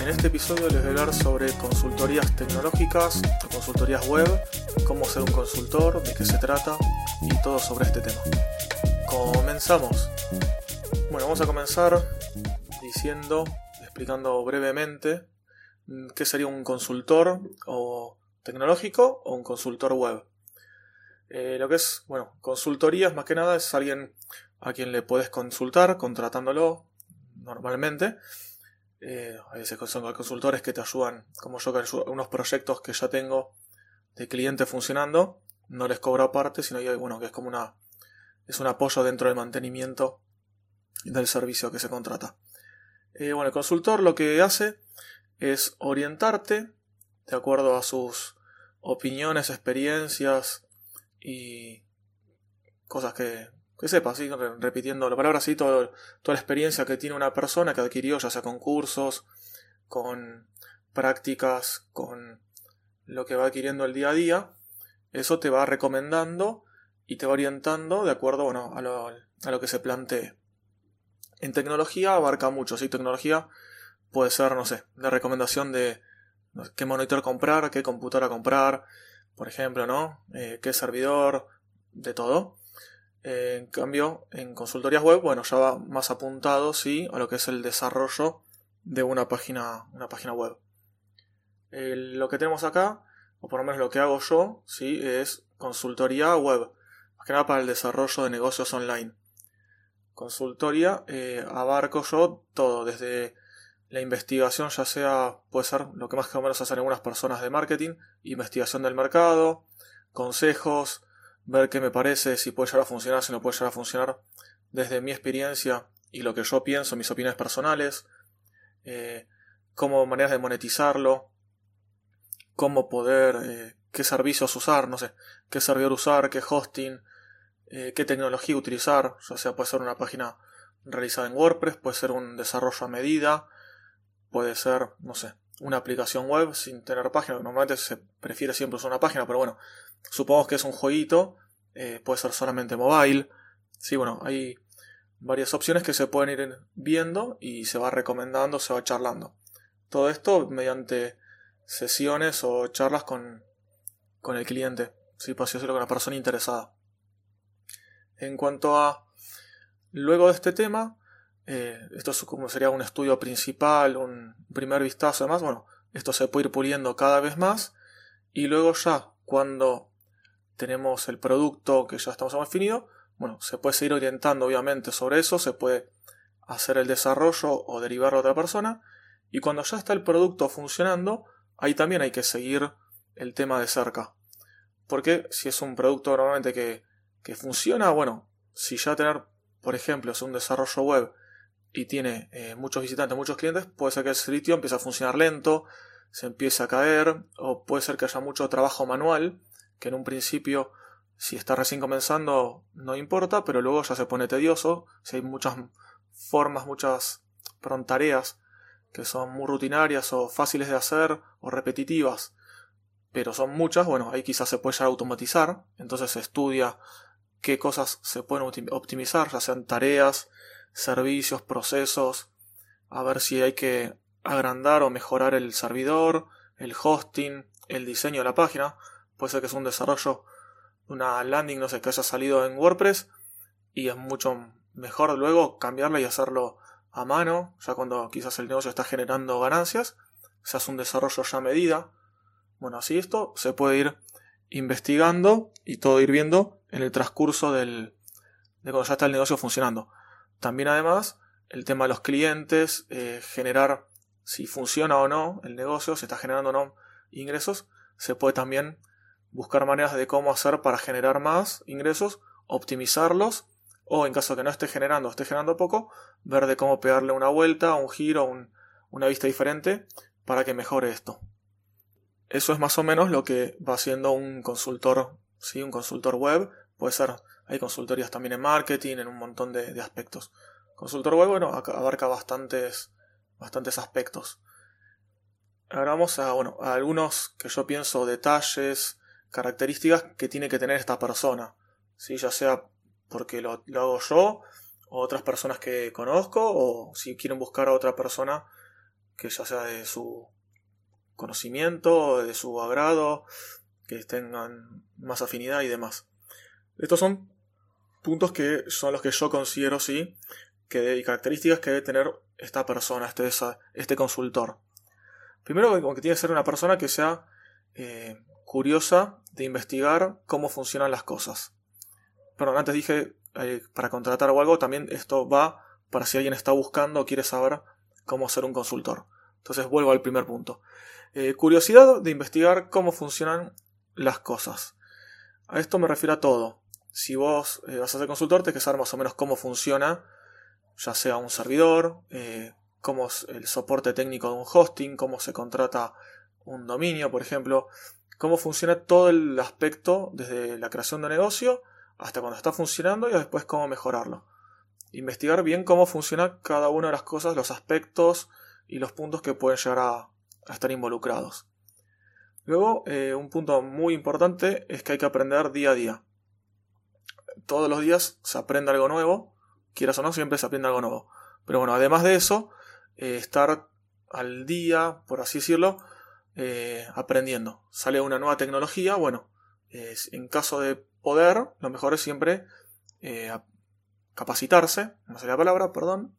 En este episodio les voy a hablar sobre consultorías tecnológicas, consultorías web, cómo ser un consultor, de qué se trata y todo sobre este tema. Comenzamos. Bueno, vamos a comenzar diciendo, explicando brevemente mm, qué sería un consultor o tecnológico o un consultor web. Eh, lo que es, bueno, consultorías más que nada es alguien a quien le puedes consultar contratándolo normalmente eh, a veces son consultores que te ayudan, como yo, que unos proyectos que ya tengo de cliente funcionando, no les cobro aparte, sino bueno, que es como una, es un apoyo dentro del mantenimiento del servicio que se contrata. Eh, bueno, el consultor lo que hace es orientarte de acuerdo a sus opiniones, experiencias y cosas que, que sepa, ¿sí? repitiendo la palabra así, toda la experiencia que tiene una persona que adquirió, ya sea con cursos, con prácticas, con lo que va adquiriendo el día a día, eso te va recomendando y te va orientando de acuerdo bueno, a, lo, a lo que se plantee. En tecnología abarca mucho, ¿sí? Tecnología puede ser, no sé, de recomendación de qué monitor comprar, qué computadora comprar, por ejemplo, ¿no? Eh, qué servidor, de todo en cambio, en consultorías web, bueno, ya va más apuntado, sí, a lo que es el desarrollo de una página, una página web. lo que tenemos acá, o por lo menos lo que hago yo, sí, es consultoría web, más que nada para el desarrollo de negocios online. Consultoría, eh, abarco yo todo, desde la investigación, ya sea, puede ser lo que más o menos hacen algunas personas de marketing, investigación del mercado, consejos, ver qué me parece, si puede llegar a funcionar, si no puede llegar a funcionar, desde mi experiencia y lo que yo pienso, mis opiniones personales, eh, cómo maneras de monetizarlo, cómo poder, eh, qué servicios usar, no sé, qué servidor usar, qué hosting, eh, qué tecnología utilizar, ya sea puede ser una página realizada en WordPress, puede ser un desarrollo a medida, puede ser, no sé, una aplicación web sin tener página, normalmente se prefiere siempre usar una página, pero bueno, Supongamos que es un jueguito, eh, puede ser solamente mobile. Sí, bueno, hay varias opciones que se pueden ir viendo y se va recomendando, se va charlando. Todo esto mediante sesiones o charlas con, con el cliente, sí, por así decirlo, con la persona interesada. En cuanto a luego de este tema, eh, esto es como sería un estudio principal, un primer vistazo, además, bueno, esto se puede ir puliendo cada vez más y luego ya cuando tenemos el producto que ya estamos definido, bueno, se puede seguir orientando obviamente sobre eso, se puede hacer el desarrollo o derivar a otra persona, y cuando ya está el producto funcionando, ahí también hay que seguir el tema de cerca. Porque si es un producto normalmente que, que funciona, bueno, si ya tener, por ejemplo, es un desarrollo web y tiene eh, muchos visitantes, muchos clientes, puede ser que el sitio empiece a funcionar lento, se empiece a caer, o puede ser que haya mucho trabajo manual que en un principio, si está recién comenzando, no importa, pero luego ya se pone tedioso, si hay muchas formas, muchas tareas que son muy rutinarias o fáciles de hacer o repetitivas, pero son muchas, bueno, ahí quizás se puede ya automatizar, entonces se estudia qué cosas se pueden optimizar, ya sean tareas, servicios, procesos, a ver si hay que agrandar o mejorar el servidor, el hosting, el diseño de la página, puede ser que es un desarrollo, una landing, no sé, que haya salido en WordPress y es mucho mejor luego cambiarla y hacerlo a mano, ya cuando quizás el negocio está generando ganancias, se hace un desarrollo ya a medida. Bueno, así esto se puede ir investigando y todo ir viendo en el transcurso del, de cuando ya está el negocio funcionando. También además el tema de los clientes, eh, generar si funciona o no el negocio, si está generando o no ingresos, se puede también buscar maneras de cómo hacer para generar más ingresos, optimizarlos o en caso que no esté generando, esté generando poco, ver de cómo pegarle una vuelta, un giro, una vista diferente para que mejore esto. Eso es más o menos lo que va haciendo un consultor, ¿sí? un consultor web. Puede ser, hay consultorías también en marketing, en un montón de, aspectos. Consultor web, bueno, abarca bastantes, bastantes aspectos. Ahora vamos a, bueno, a algunos que yo pienso detalles, características que tiene que tener esta persona. ¿sí? Ya sea porque lo, lo hago yo, o otras personas que conozco, o si quieren buscar a otra persona que ya sea de su conocimiento, de su agrado, que tengan más afinidad y demás. Estos son puntos que son los que yo considero, sí, que y características que debe tener esta persona, este, este consultor. Primero, que tiene que ser una persona que sea eh, curiosa de investigar cómo funcionan las cosas. Perdón, antes dije eh, para contratar o algo, también esto va para si alguien está buscando o quiere saber cómo ser un consultor. Entonces vuelvo al primer punto. Eh, curiosidad de investigar cómo funcionan las cosas. A esto me refiero a todo. Si vos eh, vas a ser consultor, tenés que saber más o menos cómo funciona, ya sea un servidor, eh, cómo es el soporte técnico de un hosting, cómo se contrata un dominio, por ejemplo, cómo funciona todo el aspecto desde la creación de negocio hasta cuando está funcionando y después cómo mejorarlo. Investigar bien cómo funciona cada una de las cosas, los aspectos y los puntos que pueden llegar a, estar involucrados. Luego, eh, un punto muy importante es que hay que aprender día a día. Todos los días se aprende algo nuevo, quieras o no, siempre se aprende algo nuevo. Pero bueno, además de eso, eh, estar al día, por así decirlo, eh, aprendiendo. Sale una nueva tecnología, bueno, en caso de poder, lo mejor es siempre capacitarse, no sé la palabra, perdón.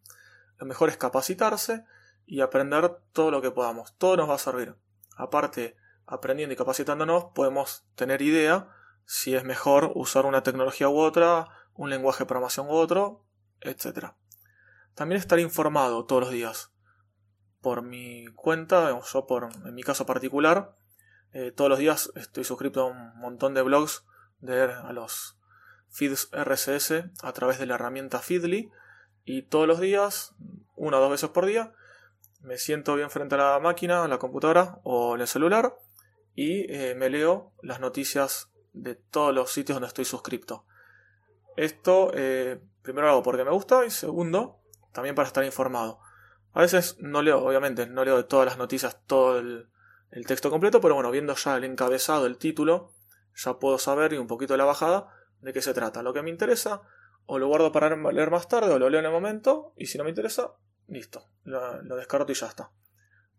Lo mejor es capacitarse y aprender todo lo que podamos. Todo nos va a servir. Aparte, aprendiendo y capacitándonos, podemos tener idea si es mejor usar una tecnología u otra, un lenguaje de programación u otro, etc. También estar informado todos los días. Por mi cuenta, yo por, en mi caso particular, eh, todos los días estoy suscrito a un montón de blogs de los feeds RSS a través de la herramienta Feedly y todos los días, una o dos veces por día, me siento bien frente a la máquina, a la computadora o en el celular y eh, me leo las noticias de todos los sitios donde estoy suscrito. Esto eh, primero lo hago porque me gusta y segundo también para estar informado. A veces no leo, obviamente, no leo de todas las noticias todo el, texto completo, pero bueno, viendo ya el encabezado, el título, ya puedo saber y un poquito de la bajada de qué se trata. Lo que me interesa, o lo guardo para leer más tarde, o lo leo en el momento, y si no me interesa, listo, lo, descarto y ya está.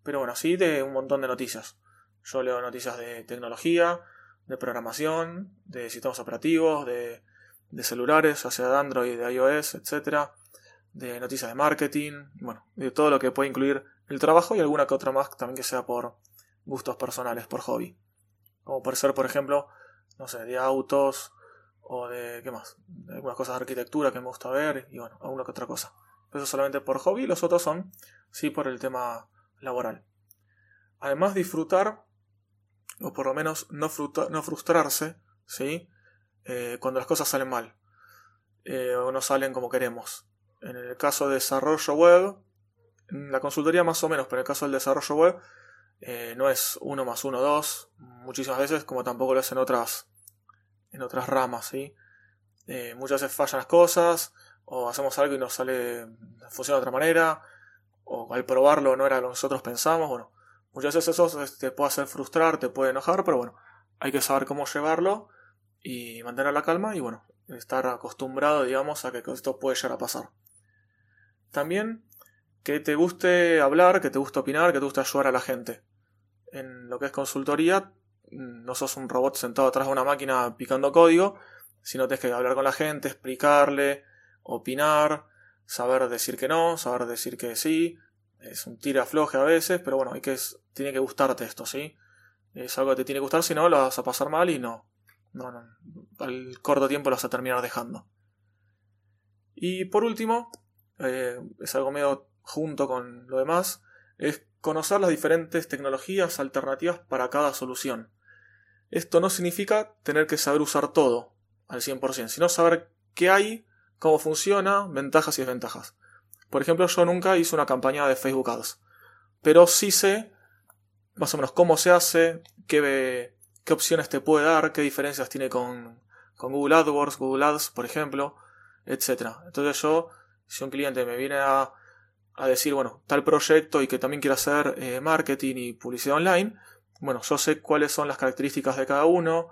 Pero bueno, así de un montón de noticias. Yo leo noticias de tecnología, de programación, de sistemas operativos, de, de celulares, ya sea de Android, de iOS, etc. De noticias de marketing, bueno, de todo lo que puede incluir el trabajo y alguna que otra más también que sea por gustos personales, por hobby. Como por ser, por ejemplo, no sé, de autos o de, ¿qué más? De algunas cosas de arquitectura que me gusta ver y bueno, alguna que otra cosa. Eso solamente por hobby, los otros son sí por el tema laboral. Además disfrutar, o por lo menos no, no frustrarse, ¿sí? Eh, cuando las cosas salen mal eh, o no salen como queremos. En el caso de desarrollo web, la consultoría más o menos, pero en el caso del desarrollo web eh, no es 1 más 1, 2, muchísimas veces, como tampoco lo es en otras, en otras ramas, ¿sí? muchas veces fallan las cosas, o hacemos algo y nos sale, funciona de otra manera, o al probarlo no era lo que nosotros pensamos, bueno, muchas veces eso te puede hacer frustrar, te puede enojar, pero bueno, hay que saber cómo llevarlo y mantener la calma y bueno, estar acostumbrado, digamos, a que esto puede llegar a pasar. También que te guste hablar, que te guste opinar, que te guste ayudar a la gente. En lo que es consultoría, no sos un robot sentado atrás de una máquina picando código, sino tienes que hablar con la gente, explicarle, opinar, saber decir que no, saber decir que sí. Es un tira afloje a veces, pero bueno, hay que, tiene que gustarte esto, ¿sí? Es algo que te tiene que gustar, si no, lo vas a pasar mal y no. No, no. Al corto tiempo lo vas a terminar dejando. Y por último, eh, es algo medio junto con lo demás, es conocer las diferentes tecnologías alternativas para cada solución. Esto no significa tener que saber usar todo al 100%, sino saber qué hay cómo funciona, ventajas y desventajas. Por ejemplo, yo nunca hice una campaña de Facebook Ads, pero sí sé más o menos cómo se hace, qué, opciones te puede dar, qué diferencias tiene con, con Google AdWords, Google Ads, por ejemplo, etc. Entonces yo, si un cliente me viene a, a decir, bueno, tal proyecto y que también quiere hacer eh, marketing y publicidad online, bueno, yo sé cuáles son las características de cada uno,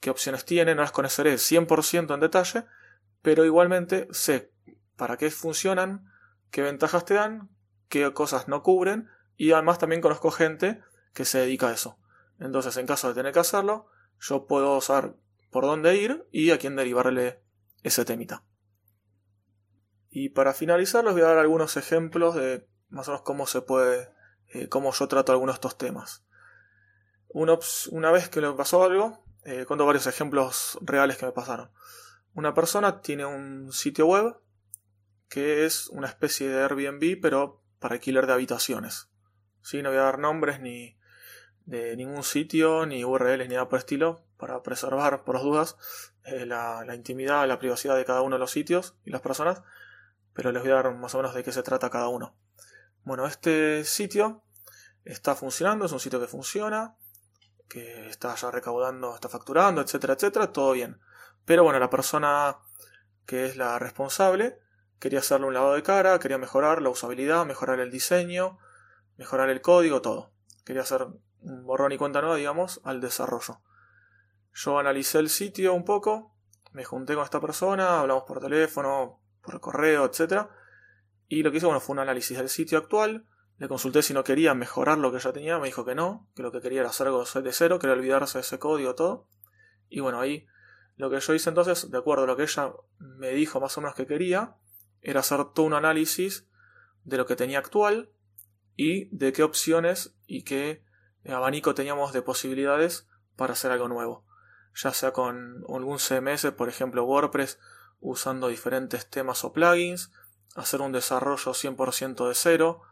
qué opciones tiene, no las conoceré 100% en detalle, pero igualmente sé para qué funcionan, qué ventajas te dan, qué cosas no cubren y además también conozco gente que se dedica a eso. Entonces, en caso de tener que hacerlo, yo puedo saber por dónde ir y a quién derivarle ese temita. Y para finalizar les voy a dar algunos ejemplos de más o menos cómo se puede, eh, cómo yo trato algunos de estos temas. Una, vez que le pasó algo, eh, cuento varios ejemplos reales que me pasaron. Una persona tiene un sitio web que es una especie de Airbnb, pero para alquiler de habitaciones. ¿Sí? No voy a dar nombres ni de ningún sitio, ni URLs, ni nada por el estilo, para preservar, por las dudas, eh, la, la, intimidad, la privacidad de cada uno de los sitios y las personas pero les voy a dar más o menos de qué se trata cada uno. Bueno, este sitio está funcionando, es un sitio que funciona, que está ya recaudando, está facturando, etcétera, etcétera, todo bien. Pero bueno, la persona que es la responsable quería hacerle un lavado de cara, quería mejorar la usabilidad, mejorar el diseño, mejorar el código, todo. Quería hacer un borrón y cuenta nueva, digamos, al desarrollo. Yo analicé el sitio un poco, me junté con esta persona, hablamos por teléfono, por correo, etc. Y lo que hice bueno, fue un análisis del sitio actual. Le consulté si no quería mejorar lo que ya tenía. Me dijo que no, que lo que quería era hacer algo de cero, quería olvidarse de ese código, todo. Y bueno, ahí lo que yo hice entonces, de acuerdo a lo que ella me dijo más o menos que quería, era hacer todo un análisis de lo que tenía actual y de qué opciones y qué abanico teníamos de posibilidades para hacer algo nuevo. Ya sea con algún CMS, por ejemplo WordPress, usando diferentes temas o plugins, hacer un desarrollo 100% de cero,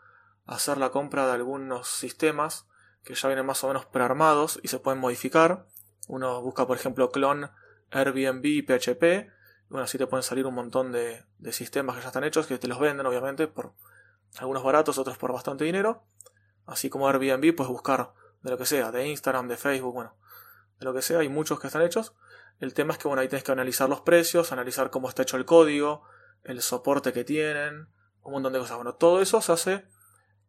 hacer la compra de algunos sistemas que ya vienen más o menos prearmados y se pueden modificar. Uno busca, por ejemplo, clon Airbnb y PHP. Bueno, así te pueden salir un montón de, sistemas que ya están hechos, que te los venden, obviamente, por algunos baratos, otros por bastante dinero. Así como Airbnb, puedes buscar de lo que sea, de Instagram, de Facebook, bueno, de lo que sea, hay muchos que están hechos. El tema es que bueno, ahí tienes que analizar los precios, analizar cómo está hecho el código, el soporte que tienen, un montón de cosas. Bueno, todo eso se hace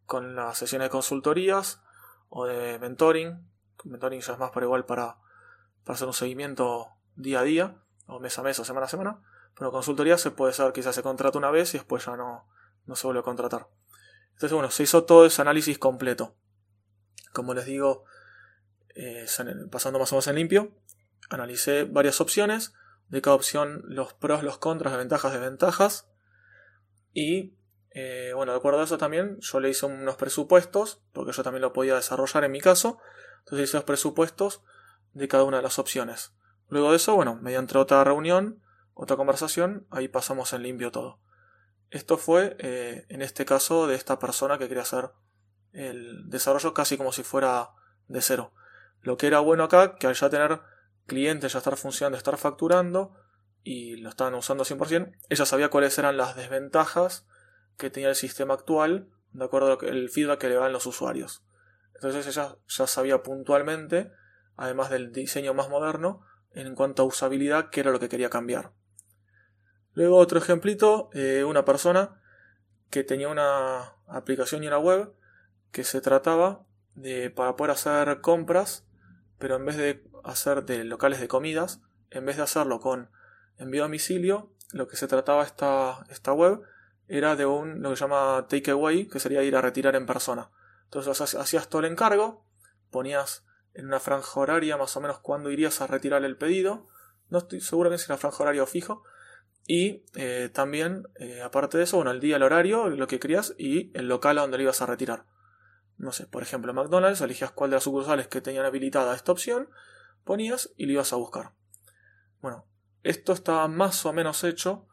con las sesiones de consultorías o de mentoring. Mentoring ya es más para igual para, para hacer un seguimiento día a día, o mes a mes o semana a semana. Pero consultoría se puede saber quizás se contrata una vez y después ya no, no se vuelve a contratar. Entonces, bueno, se hizo todo ese análisis completo. Como les digo, eh, pasando más o menos en limpio, analicé varias opciones, de cada opción los pros, los contras, ventajas, desventajas. Y eh, bueno, de acuerdo a eso también, yo le hice unos presupuestos, porque yo también lo podía desarrollar en mi caso. Entonces hice los presupuestos de cada una de las opciones. Luego de eso, bueno, mediante otra reunión, otra conversación, ahí pasamos en limpio todo. Esto fue, eh, en este caso, de esta persona que quería hacer el desarrollo casi como si fuera de cero. Lo que era bueno acá, que al ya tener clientes ya estar funcionando, estar facturando y lo estaban usando 100%, ella sabía cuáles eran las desventajas que tenía el sistema actual de acuerdo al feedback que le dan los usuarios. Entonces ella ya sabía puntualmente, además del diseño más moderno, en cuanto a usabilidad, qué era lo que quería cambiar. Luego otro ejemplito, eh, una persona que tenía una aplicación y una web que se trataba de para poder hacer compras, pero en vez de hacer de locales de comidas, en vez de hacerlo con envío a domicilio, lo que se trataba esta, esta web era de un lo que se llama takeaway, que sería ir a retirar en persona. Entonces hacías todo el encargo, ponías en una franja horaria más o menos cuándo irías a retirar el pedido, no estoy seguro que sea una franja horaria fijo, y eh, también, eh, aparte de eso, bueno, el día, el horario, lo que querías y el local a donde lo ibas a retirar. No sé, por ejemplo, McDonald's, elegías cuál de las sucursales que tenían habilitada esta opción ponías y lo ibas a buscar. Bueno, esto estaba más o menos hecho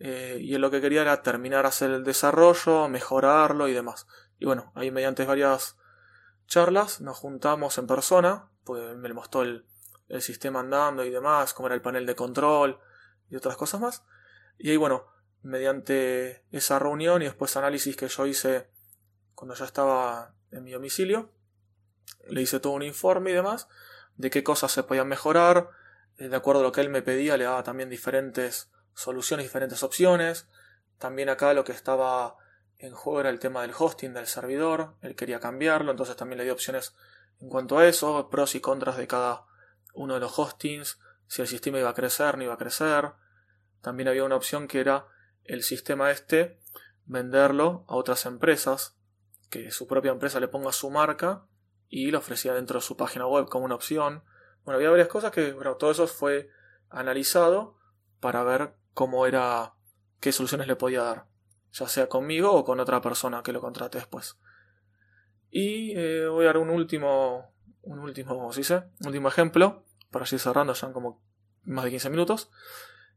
eh, y lo que quería era terminar hacer el desarrollo, mejorarlo y demás. Y bueno, ahí mediante varias charlas nos juntamos en persona, pues me mostró el, el sistema andando y demás, cómo era el panel de control y otras cosas más. Y ahí bueno, mediante esa reunión y después análisis que yo hice cuando ya estaba en mi domicilio, le hice todo un informe y demás de qué cosas se podían mejorar. Eh, de acuerdo a lo que él me pedía, le daba también diferentes soluciones, diferentes opciones. También acá lo que estaba en juego era el tema del hosting del servidor. Él quería cambiarlo, entonces también le di opciones en cuanto a eso, pros y contras de cada uno de los hostings, si el sistema iba a crecer, no iba a crecer. También había una opción que era el sistema este venderlo a otras empresas, que su propia empresa le ponga su marca y lo ofrecía dentro de su página web como una opción. Bueno, había varias cosas que, bueno, todo eso fue analizado para ver cómo era, qué soluciones le podía dar, ya sea conmigo o con otra persona que lo contrate después. Y eh, voy a dar un último, un último, ¿sí sé? Un último ejemplo, para seguir cerrando, ya como más de 15 minutos.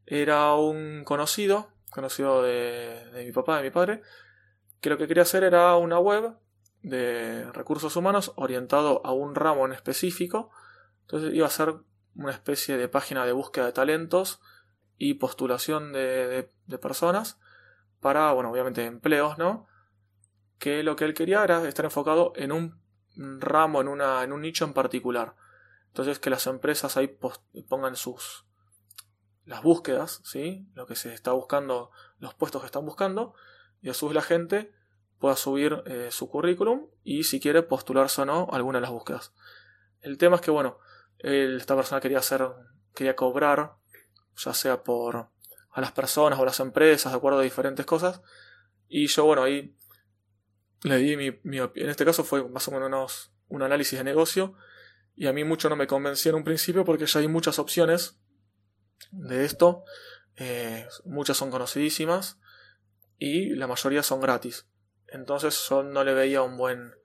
Era un conocido, conocido de, de mi papá, de mi padre, que lo que quería hacer era una web de recursos humanos orientado a un ramo en específico. Entonces iba a ser una especie de página de búsqueda de talentos y postulación de, de, personas para, bueno, obviamente empleos, ¿no? Que lo que él quería era estar enfocado en un ramo, en, una, en un nicho en particular. Entonces que las empresas ahí pongan sus las búsquedas, ¿sí? Lo que se está buscando, los puestos que están buscando, y a su vez la gente pueda subir eh, su currículum y si quiere postularse o no alguna de las búsquedas. El tema es que, bueno, esta persona quería hacer, quería cobrar, ya sea por a las personas o las empresas, de acuerdo a diferentes cosas, y yo, bueno, ahí le di mi, mi en este caso fue más o menos un análisis de negocio, y a mí mucho no me convencía en un principio porque ya hay muchas opciones de esto, eh, muchas son conocidísimas, y la mayoría son gratis. Entonces yo no le veía un buen,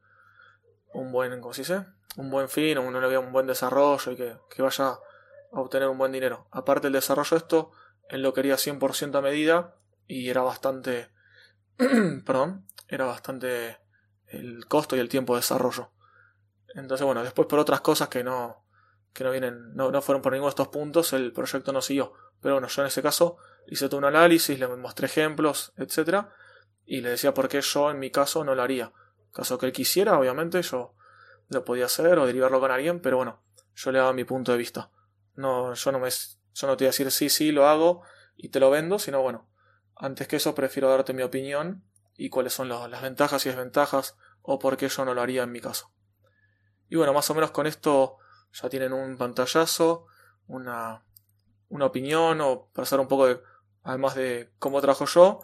un buen, ¿cómo se dice? Un buen fin, no le veía un buen desarrollo y que, que vaya a obtener un buen dinero. Aparte el desarrollo esto, él lo quería 100% a medida y era bastante, perdón, era bastante el costo y el tiempo de desarrollo. Entonces bueno, después por otras cosas que no, que no vienen, no, no fueron por ninguno de estos puntos, el proyecto no siguió. Pero bueno, yo en ese caso hice todo un análisis, le mostré ejemplos, etcétera y le decía por qué yo en mi caso no lo haría. Caso que él quisiera, obviamente yo lo podía hacer o derivarlo con alguien, pero bueno, yo le daba mi punto de vista. No, yo no me, yo no te voy a decir sí, sí, lo hago y te lo vendo, sino bueno, antes que eso prefiero darte mi opinión y cuáles son las ventajas y desventajas o por qué yo no lo haría en mi caso. Y bueno, más o menos con esto ya tienen un pantallazo, una, una opinión o para saber un poco de, además de cómo trabajo yo,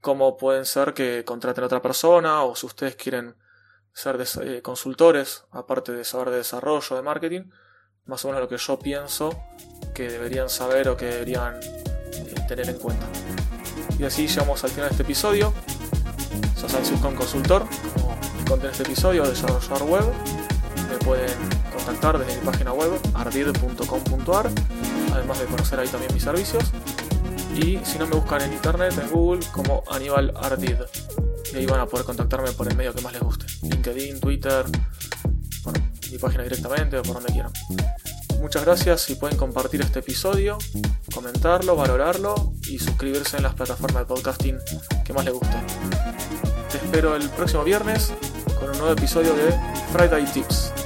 como pueden ser que contraten a otra persona o si ustedes quieren ser eh, consultores, aparte de saber de desarrollo, de marketing, más o menos lo que yo pienso que deberían saber o que deberían eh, tener en cuenta. Y así llegamos al final de este episodio. Yo soy un Consultor, como conté en este episodio, de desarrollar web. Me pueden contactar desde mi página web, ardid.com.ar, además de conocer ahí también mis servicios. Y si no me buscan en internet, en Google, como Aníbal Ardid. Y ahí van a poder contactarme por el medio que más les guste. LinkedIn, Twitter, mi página directamente o por donde quieran. Muchas gracias si pueden compartir este episodio, comentarlo, valorarlo y suscribirse en las plataformas de podcasting que más les guste. Te espero el próximo viernes con un nuevo episodio de Friday Tips.